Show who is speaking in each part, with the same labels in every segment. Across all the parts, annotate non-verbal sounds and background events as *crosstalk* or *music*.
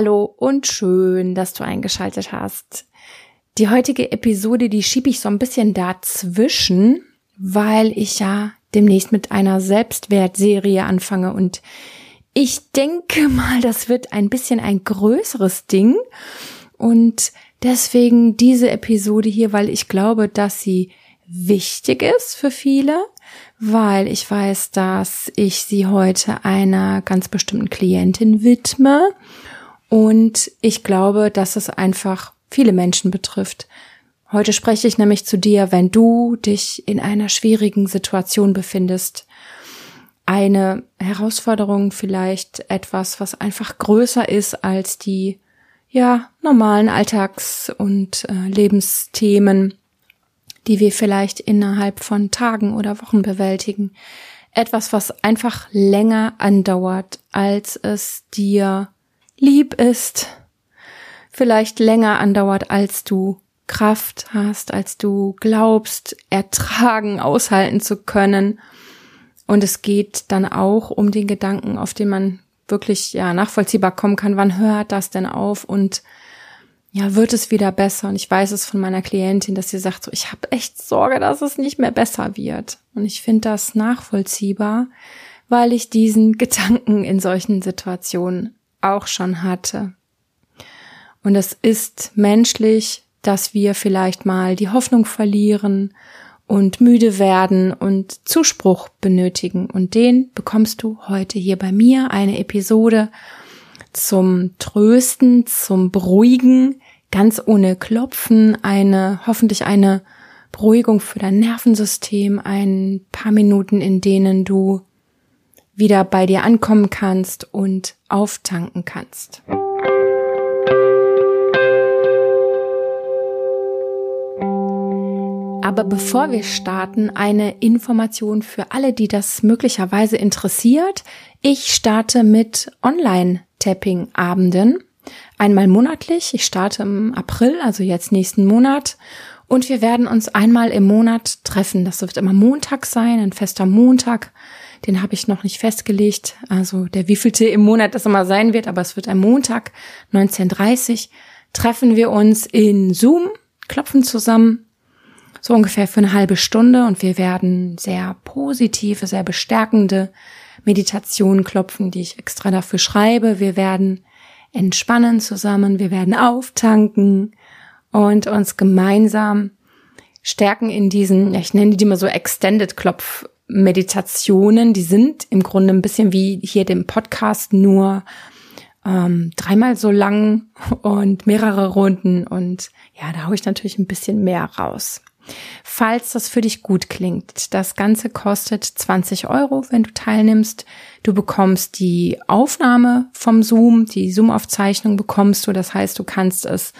Speaker 1: Hallo und schön, dass du eingeschaltet hast. Die heutige Episode, die schiebe ich so ein bisschen dazwischen, weil ich ja demnächst mit einer Selbstwertserie anfange. Und ich denke mal, das wird ein bisschen ein größeres Ding. Und deswegen diese Episode hier, weil ich glaube, dass sie wichtig ist für viele, weil ich weiß, dass ich sie heute einer ganz bestimmten Klientin widme und ich glaube, dass es einfach viele Menschen betrifft. Heute spreche ich nämlich zu dir, wenn du dich in einer schwierigen Situation befindest. Eine Herausforderung vielleicht etwas, was einfach größer ist als die, ja, normalen Alltags- und äh, Lebensthemen, die wir vielleicht innerhalb von Tagen oder Wochen bewältigen. Etwas, was einfach länger andauert, als es dir lieb ist, vielleicht länger andauert, als du Kraft hast, als du glaubst, ertragen, aushalten zu können. Und es geht dann auch um den Gedanken, auf den man wirklich ja nachvollziehbar kommen kann. Wann hört das denn auf und ja, wird es wieder besser? Und ich weiß es von meiner Klientin, dass sie sagt, so, ich habe echt Sorge, dass es nicht mehr besser wird. Und ich finde das nachvollziehbar, weil ich diesen *laughs* Gedanken in solchen Situationen auch schon hatte. Und es ist menschlich, dass wir vielleicht mal die Hoffnung verlieren und müde werden und Zuspruch benötigen. Und den bekommst du heute hier bei mir. Eine Episode zum Trösten, zum Beruhigen, ganz ohne Klopfen, eine, hoffentlich eine Beruhigung für dein Nervensystem, ein paar Minuten, in denen du wieder bei dir ankommen kannst und auftanken kannst. Aber bevor wir starten, eine Information für alle, die das möglicherweise interessiert. Ich starte mit Online-Tapping-Abenden. Einmal monatlich. Ich starte im April, also jetzt nächsten Monat. Und wir werden uns einmal im Monat treffen. Das wird immer Montag sein, ein fester Montag. Den habe ich noch nicht festgelegt, also der wievielte im Monat das immer sein wird, aber es wird am Montag 19.30 treffen wir uns in Zoom, klopfen zusammen, so ungefähr für eine halbe Stunde und wir werden sehr positive, sehr bestärkende Meditationen klopfen, die ich extra dafür schreibe. Wir werden entspannen zusammen, wir werden auftanken und uns gemeinsam stärken in diesen, ja, ich nenne die mal so Extended Klopf Meditationen, die sind im Grunde ein bisschen wie hier dem Podcast nur ähm, dreimal so lang und mehrere Runden und ja, da haue ich natürlich ein bisschen mehr raus. Falls das für dich gut klingt, das Ganze kostet 20 Euro, wenn du teilnimmst. Du bekommst die Aufnahme vom Zoom, die Zoom-Aufzeichnung bekommst du. Das heißt, du kannst es,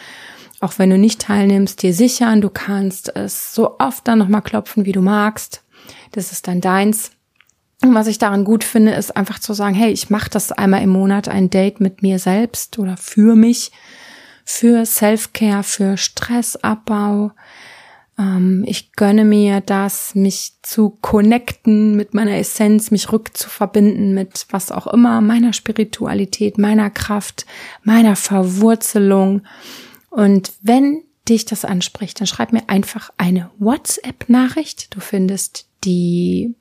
Speaker 1: auch wenn du nicht teilnimmst, dir sichern. Du kannst es so oft dann nochmal klopfen, wie du magst. Das ist dann deins. Und was ich daran gut finde, ist einfach zu sagen, hey, ich mache das einmal im Monat ein Date mit mir selbst oder für mich, für Self-Care, für Stressabbau. Ähm, ich gönne mir das, mich zu connecten mit meiner Essenz, mich rückzuverbinden mit was auch immer, meiner Spiritualität, meiner Kraft, meiner Verwurzelung. Und wenn dich das anspricht, dann schreib mir einfach eine WhatsApp-Nachricht. Du findest die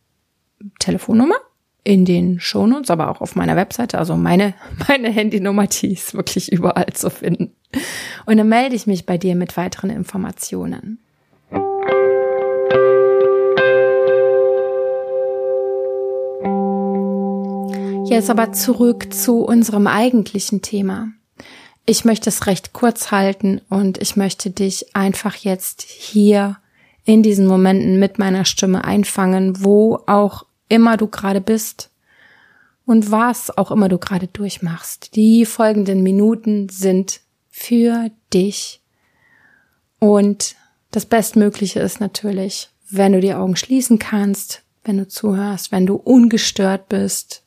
Speaker 1: Telefonnummer in den Shownotes, aber auch auf meiner Webseite. Also meine, *laughs* meine Handynummer, die ist wirklich überall zu finden. Und dann melde ich mich bei dir mit weiteren Informationen. Jetzt aber zurück zu unserem eigentlichen Thema. Ich möchte es recht kurz halten und ich möchte dich einfach jetzt hier in diesen Momenten mit meiner Stimme einfangen, wo auch immer du gerade bist und was auch immer du gerade durchmachst. Die folgenden Minuten sind für dich. Und das Bestmögliche ist natürlich, wenn du die Augen schließen kannst, wenn du zuhörst, wenn du ungestört bist.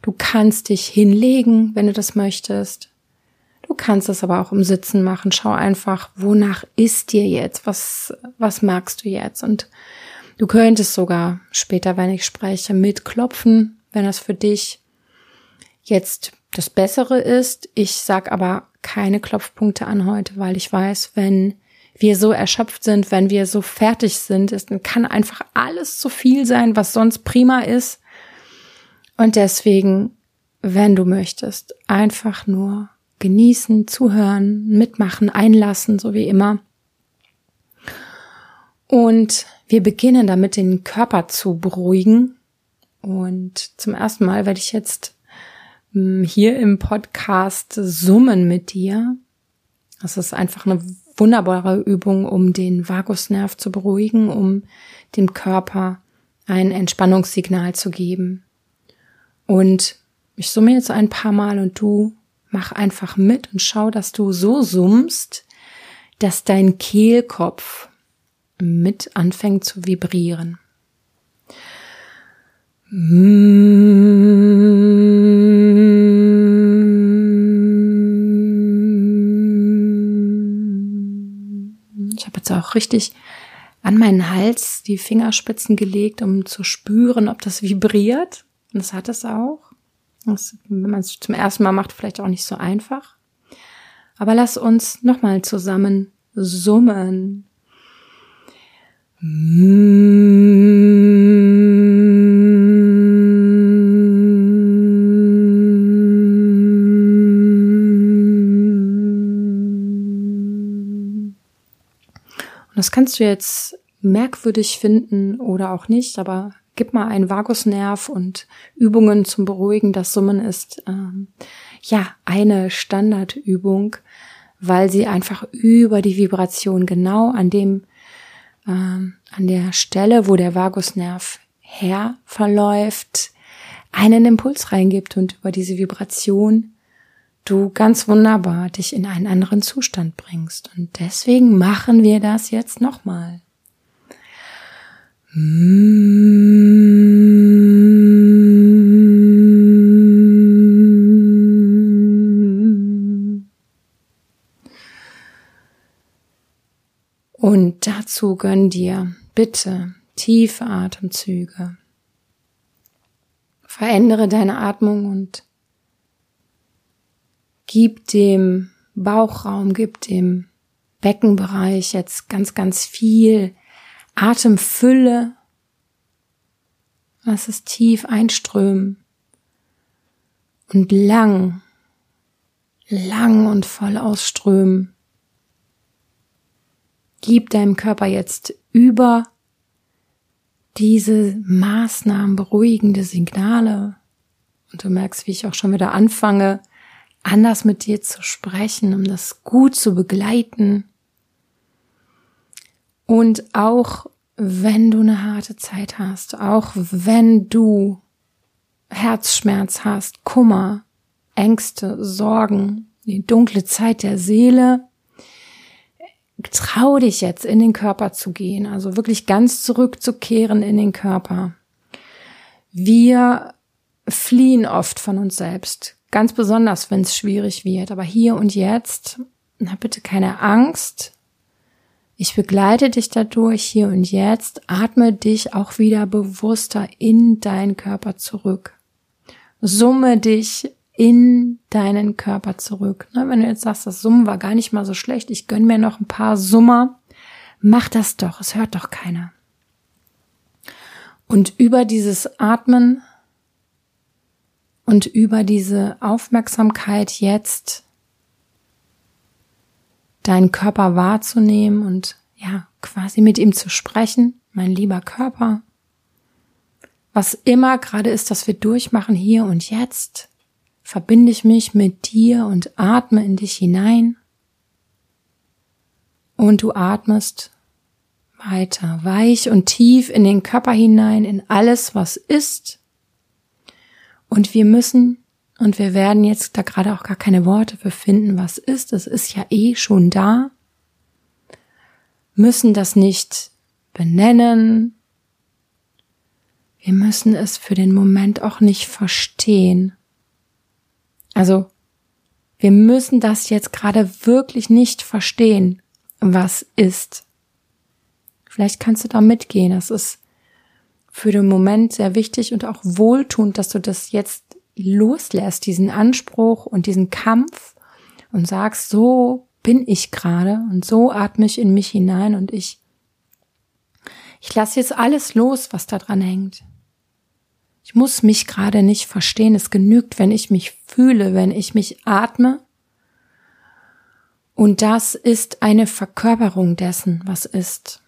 Speaker 1: Du kannst dich hinlegen, wenn du das möchtest. Du kannst es aber auch im Sitzen machen. Schau einfach, wonach ist dir jetzt? Was, was magst du jetzt? Und du könntest sogar später, wenn ich spreche, mitklopfen, wenn das für dich jetzt das Bessere ist, ich sag aber keine Klopfpunkte an heute, weil ich weiß, wenn wir so erschöpft sind, wenn wir so fertig sind, dann kann einfach alles zu viel sein, was sonst prima ist. Und deswegen, wenn du möchtest, einfach nur genießen, zuhören, mitmachen, einlassen, so wie immer. Und wir beginnen damit, den Körper zu beruhigen. Und zum ersten Mal werde ich jetzt hm, hier im Podcast summen mit dir. Das ist einfach eine wunderbare Übung, um den Vagusnerv zu beruhigen, um dem Körper ein Entspannungssignal zu geben. Und ich summe jetzt ein paar Mal und du mach einfach mit und schau, dass du so summst, dass dein Kehlkopf mit anfängt zu vibrieren. Ich habe jetzt auch richtig an meinen Hals die Fingerspitzen gelegt, um zu spüren, ob das vibriert. Und das hat es auch. Das, wenn man es zum ersten Mal macht, vielleicht auch nicht so einfach. Aber lass uns nochmal zusammen summen. Und das kannst du jetzt merkwürdig finden oder auch nicht, aber gib mal einen Vagusnerv und Übungen zum Beruhigen. Das Summen ist ähm, ja eine Standardübung, weil sie einfach über die Vibration genau an dem ähm, an der Stelle, wo der Vagusnerv her verläuft, einen Impuls reingibt und über diese Vibration du ganz wunderbar dich in einen anderen Zustand bringst. Und deswegen machen wir das jetzt nochmal. Und dazu gönn dir bitte tiefe Atemzüge. Verändere deine Atmung und gib dem Bauchraum, gib dem Beckenbereich jetzt ganz, ganz viel Atemfülle. Lass es tief einströmen und lang, lang und voll ausströmen. Gib deinem Körper jetzt über diese Maßnahmen beruhigende Signale. Und du merkst, wie ich auch schon wieder anfange, anders mit dir zu sprechen, um das gut zu begleiten. Und auch wenn du eine harte Zeit hast, auch wenn du Herzschmerz hast, Kummer, Ängste, Sorgen, die dunkle Zeit der Seele, trau dich jetzt in den Körper zu gehen, also wirklich ganz zurückzukehren in den Körper. Wir fliehen oft von uns selbst, ganz besonders, wenn es schwierig wird, aber hier und jetzt, na bitte keine Angst, ich begleite dich dadurch hier und jetzt. Atme dich auch wieder bewusster in deinen Körper zurück. Summe dich in deinen Körper zurück. Wenn du jetzt sagst, das Summen war gar nicht mal so schlecht, ich gönn mir noch ein paar Summer, mach das doch, es hört doch keiner. Und über dieses Atmen und über diese Aufmerksamkeit jetzt deinen Körper wahrzunehmen und ja, quasi mit ihm zu sprechen, mein lieber Körper. Was immer gerade ist, dass wir durchmachen hier und jetzt, verbinde ich mich mit dir und atme in dich hinein. Und du atmest weiter, weich und tief in den Körper hinein, in alles, was ist. Und wir müssen und wir werden jetzt da gerade auch gar keine Worte für finden, was ist. Es ist ja eh schon da. Müssen das nicht benennen. Wir müssen es für den Moment auch nicht verstehen. Also, wir müssen das jetzt gerade wirklich nicht verstehen, was ist. Vielleicht kannst du da mitgehen. Das ist für den Moment sehr wichtig und auch wohltuend, dass du das jetzt loslässt, diesen Anspruch und diesen Kampf und sagst, so bin ich gerade und so atme ich in mich hinein und ich, ich lasse jetzt alles los, was da dran hängt. Ich muss mich gerade nicht verstehen. Es genügt, wenn ich mich fühle, wenn ich mich atme. Und das ist eine Verkörperung dessen, was ist.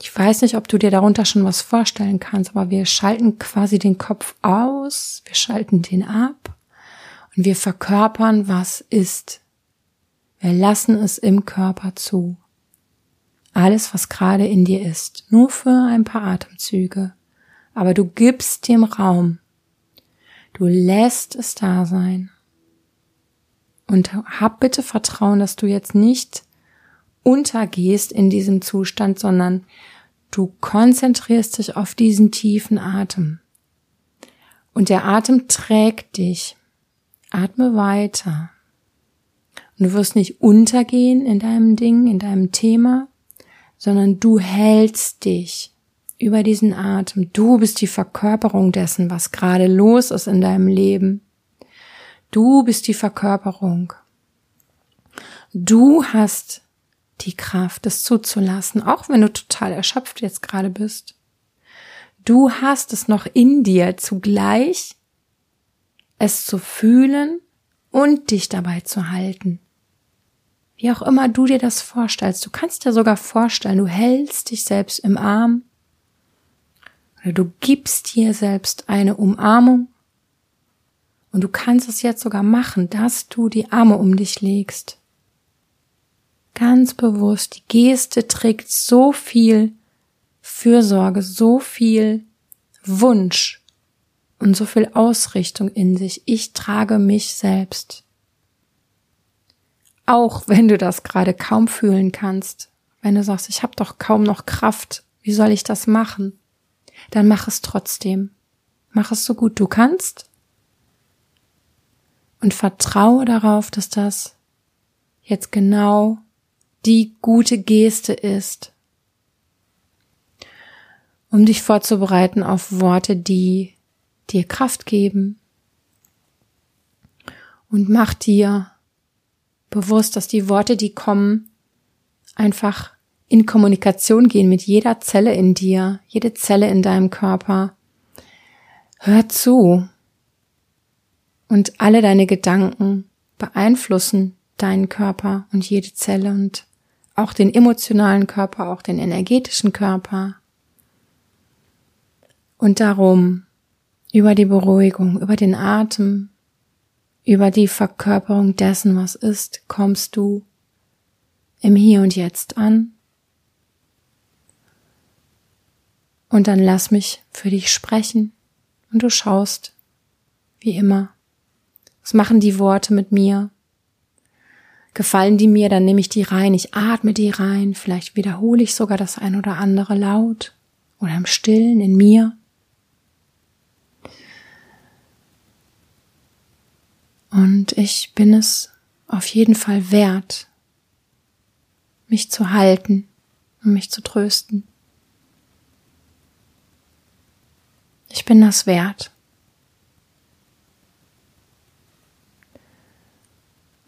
Speaker 1: Ich weiß nicht, ob du dir darunter schon was vorstellen kannst, aber wir schalten quasi den Kopf aus, wir schalten den ab und wir verkörpern, was ist. Wir lassen es im Körper zu. Alles, was gerade in dir ist, nur für ein paar Atemzüge. Aber du gibst dem Raum. Du lässt es da sein. Und hab bitte Vertrauen, dass du jetzt nicht untergehst in diesem Zustand, sondern du konzentrierst dich auf diesen tiefen Atem. Und der Atem trägt dich. Atme weiter. Und du wirst nicht untergehen in deinem Ding, in deinem Thema, sondern du hältst dich über diesen Atem. Du bist die Verkörperung dessen, was gerade los ist in deinem Leben. Du bist die Verkörperung. Du hast die Kraft, es zuzulassen, auch wenn du total erschöpft jetzt gerade bist. Du hast es noch in dir zugleich, es zu fühlen und dich dabei zu halten. Wie auch immer du dir das vorstellst, du kannst dir sogar vorstellen, du hältst dich selbst im Arm oder du gibst dir selbst eine Umarmung und du kannst es jetzt sogar machen, dass du die Arme um dich legst ganz bewusst, die Geste trägt so viel Fürsorge, so viel Wunsch und so viel Ausrichtung in sich. Ich trage mich selbst. Auch wenn du das gerade kaum fühlen kannst, wenn du sagst, ich habe doch kaum noch Kraft, wie soll ich das machen? Dann mach es trotzdem. Mach es so gut du kannst und vertraue darauf, dass das jetzt genau die gute Geste ist, um dich vorzubereiten auf Worte, die dir Kraft geben. Und mach dir bewusst, dass die Worte, die kommen, einfach in Kommunikation gehen mit jeder Zelle in dir, jede Zelle in deinem Körper. Hör zu. Und alle deine Gedanken beeinflussen deinen Körper und jede Zelle und auch den emotionalen Körper, auch den energetischen Körper. Und darum, über die Beruhigung, über den Atem, über die Verkörperung dessen, was ist, kommst du im Hier und Jetzt an. Und dann lass mich für dich sprechen und du schaust, wie immer. Was machen die Worte mit mir? Gefallen die mir, dann nehme ich die rein, ich atme die rein, vielleicht wiederhole ich sogar das ein oder andere laut oder im Stillen in mir. Und ich bin es auf jeden Fall wert, mich zu halten und mich zu trösten. Ich bin das wert.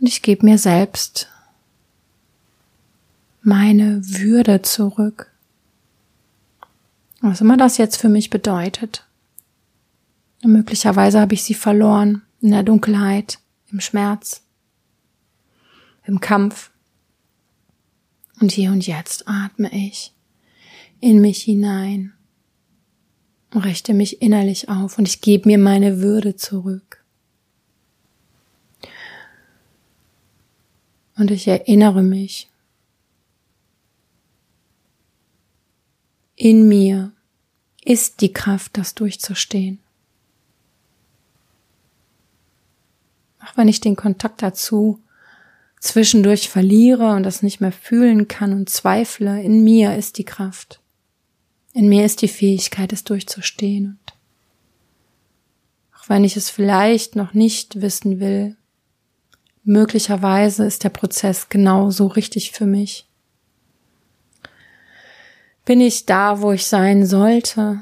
Speaker 1: Und ich gebe mir selbst meine Würde zurück. Was immer das jetzt für mich bedeutet. Und möglicherweise habe ich sie verloren in der Dunkelheit, im Schmerz, im Kampf. Und hier und jetzt atme ich in mich hinein, richte mich innerlich auf und ich gebe mir meine Würde zurück. Und ich erinnere mich, in mir ist die Kraft, das durchzustehen. Auch wenn ich den Kontakt dazu zwischendurch verliere und das nicht mehr fühlen kann und zweifle, in mir ist die Kraft. In mir ist die Fähigkeit, es durchzustehen. Und auch wenn ich es vielleicht noch nicht wissen will, möglicherweise ist der Prozess genauso richtig für mich. Bin ich da, wo ich sein sollte?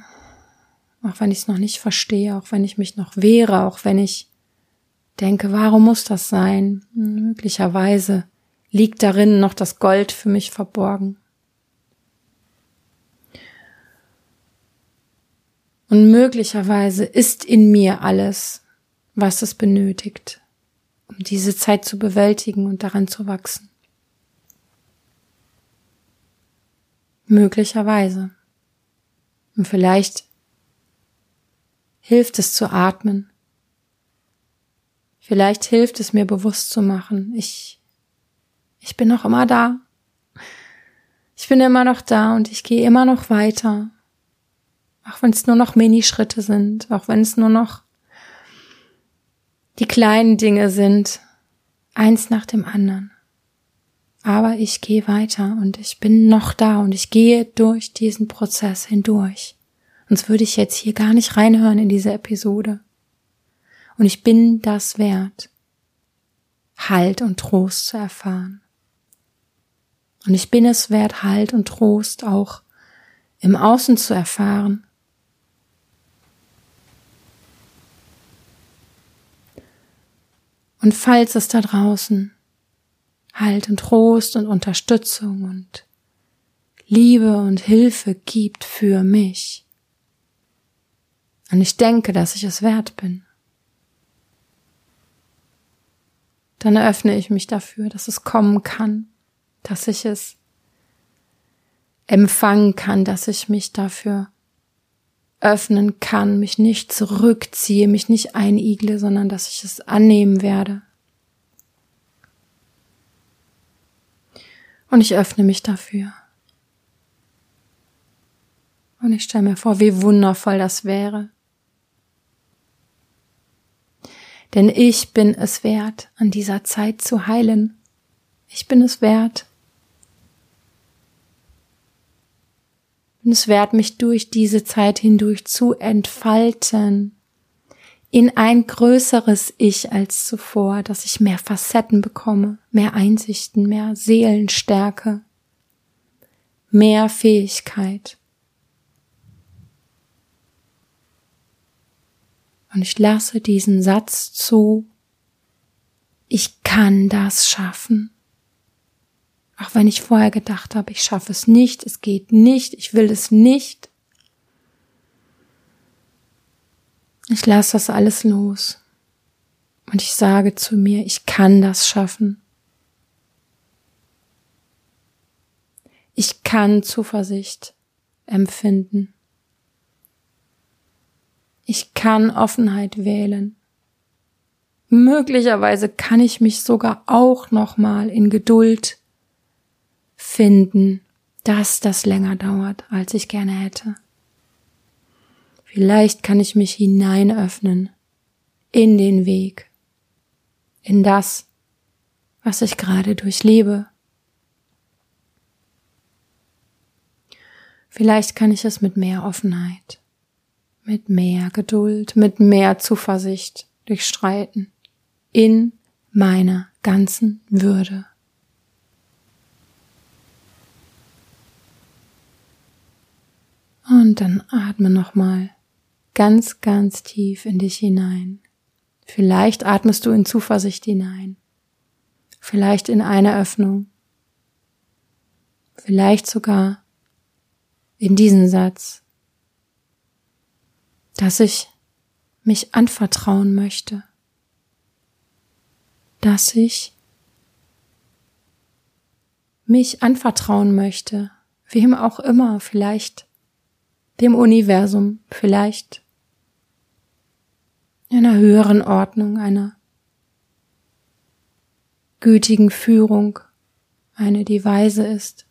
Speaker 1: auch wenn ich es noch nicht verstehe, auch wenn ich mich noch wehre, auch wenn ich denke, warum muss das sein? Möglicherweise liegt darin noch das Gold für mich verborgen. Und möglicherweise ist in mir alles, was es benötigt, um diese Zeit zu bewältigen und daran zu wachsen. Möglicherweise. Und vielleicht hilft es zu atmen. Vielleicht hilft es mir bewusst zu machen, ich, ich bin noch immer da. Ich bin immer noch da und ich gehe immer noch weiter. Auch wenn es nur noch Minischritte sind, auch wenn es nur noch die kleinen Dinge sind, eins nach dem anderen. Aber ich gehe weiter und ich bin noch da und ich gehe durch diesen Prozess hindurch. Sonst würde ich jetzt hier gar nicht reinhören in diese Episode. Und ich bin das wert, Halt und Trost zu erfahren. Und ich bin es wert, Halt und Trost auch im Außen zu erfahren. Und falls es da draußen Halt und Trost und Unterstützung und Liebe und Hilfe gibt für mich, und ich denke, dass ich es wert bin, dann eröffne ich mich dafür, dass es kommen kann, dass ich es empfangen kann, dass ich mich dafür öffnen kann, mich nicht zurückziehe, mich nicht einigle, sondern dass ich es annehmen werde. Und ich öffne mich dafür. Und ich stelle mir vor, wie wundervoll das wäre, denn ich bin es wert, an dieser Zeit zu heilen. Ich bin es wert. Bin es wert, mich durch diese Zeit hindurch zu entfalten in ein größeres Ich als zuvor, dass ich mehr Facetten bekomme, mehr Einsichten, mehr Seelenstärke, mehr Fähigkeit. Und ich lasse diesen Satz zu, ich kann das schaffen. Auch wenn ich vorher gedacht habe, ich schaffe es nicht, es geht nicht, ich will es nicht. Ich lasse das alles los. Und ich sage zu mir, ich kann das schaffen. Ich kann Zuversicht empfinden. Ich kann Offenheit wählen. Möglicherweise kann ich mich sogar auch nochmal in Geduld finden, dass das länger dauert, als ich gerne hätte. Vielleicht kann ich mich hineinöffnen in den Weg, in das, was ich gerade durchlebe. Vielleicht kann ich es mit mehr Offenheit mit mehr Geduld, mit mehr Zuversicht durchstreiten in meiner ganzen Würde. Und dann atme nochmal ganz, ganz tief in dich hinein. Vielleicht atmest du in Zuversicht hinein. Vielleicht in eine Öffnung. Vielleicht sogar in diesen Satz dass ich mich anvertrauen möchte, dass ich mich anvertrauen möchte, wem auch immer, vielleicht dem Universum, vielleicht einer höheren Ordnung, einer gütigen Führung, eine, die weise ist,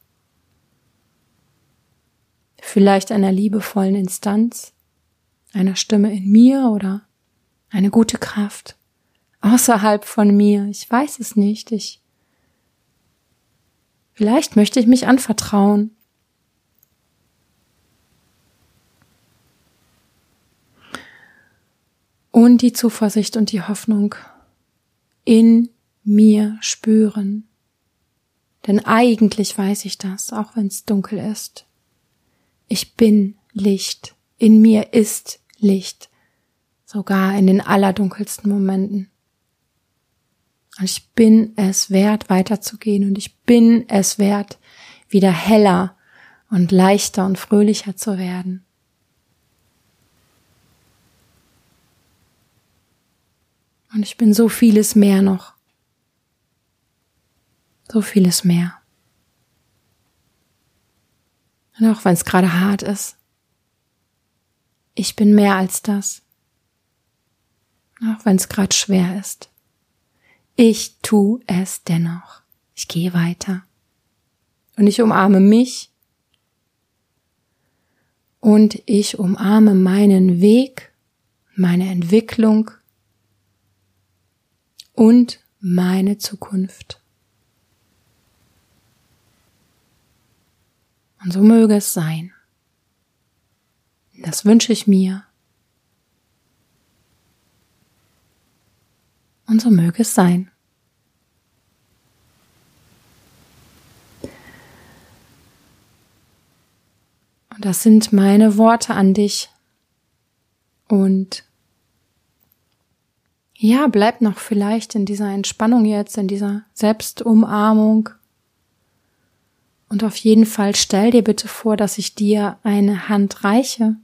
Speaker 1: vielleicht einer liebevollen Instanz, einer Stimme in mir oder eine gute Kraft außerhalb von mir. Ich weiß es nicht. Ich vielleicht möchte ich mich anvertrauen. Und die Zuversicht und die Hoffnung in mir spüren. Denn eigentlich weiß ich das, auch wenn es dunkel ist. Ich bin Licht In mir ist Licht, sogar in den allerdunkelsten Momenten. Und ich bin es wert, weiterzugehen und ich bin es wert, wieder heller und leichter und fröhlicher zu werden. Und ich bin so vieles mehr noch. So vieles mehr. Und auch wenn es gerade hart ist, ich bin mehr als das. Auch wenn es gerade schwer ist. Ich tu es dennoch. Ich gehe weiter. Und ich umarme mich. Und ich umarme meinen Weg, meine Entwicklung und meine Zukunft. Und so möge es sein. Das wünsche ich mir. Und so möge es sein. Und das sind meine Worte an dich. Und ja, bleib noch vielleicht in dieser Entspannung jetzt, in dieser Selbstumarmung. Und auf jeden Fall stell dir bitte vor, dass ich dir eine Hand reiche.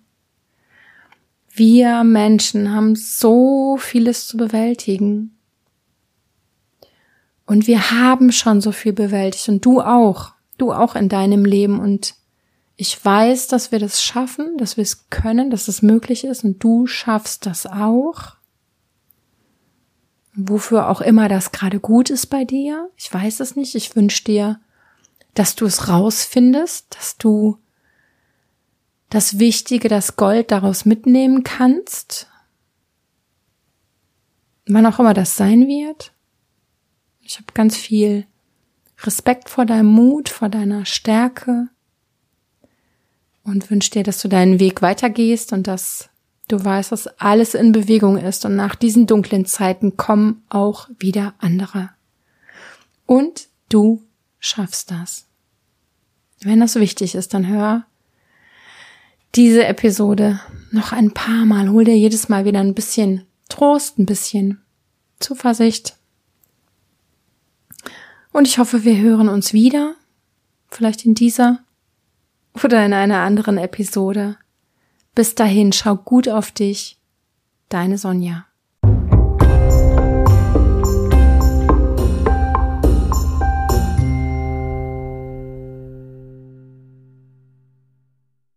Speaker 1: Wir Menschen haben so vieles zu bewältigen. Und wir haben schon so viel bewältigt und du auch, du auch in deinem Leben und ich weiß, dass wir das schaffen, dass wir es können, dass es möglich ist und du schaffst das auch. Wofür auch immer das gerade gut ist bei dir, ich weiß es nicht. Ich wünsche dir, dass du es rausfindest, dass du das Wichtige, das Gold daraus mitnehmen kannst. Wann auch immer das sein wird. Ich habe ganz viel Respekt vor deinem Mut, vor deiner Stärke und wünsche dir, dass du deinen Weg weitergehst und dass du weißt, dass alles in Bewegung ist und nach diesen dunklen Zeiten kommen auch wieder andere. Und du schaffst das. Wenn das wichtig ist, dann hör diese Episode noch ein paar Mal. Hol dir jedes Mal wieder ein bisschen Trost, ein bisschen Zuversicht. Und ich hoffe, wir hören uns wieder. Vielleicht in dieser oder in einer anderen Episode. Bis dahin, schau gut auf dich. Deine Sonja.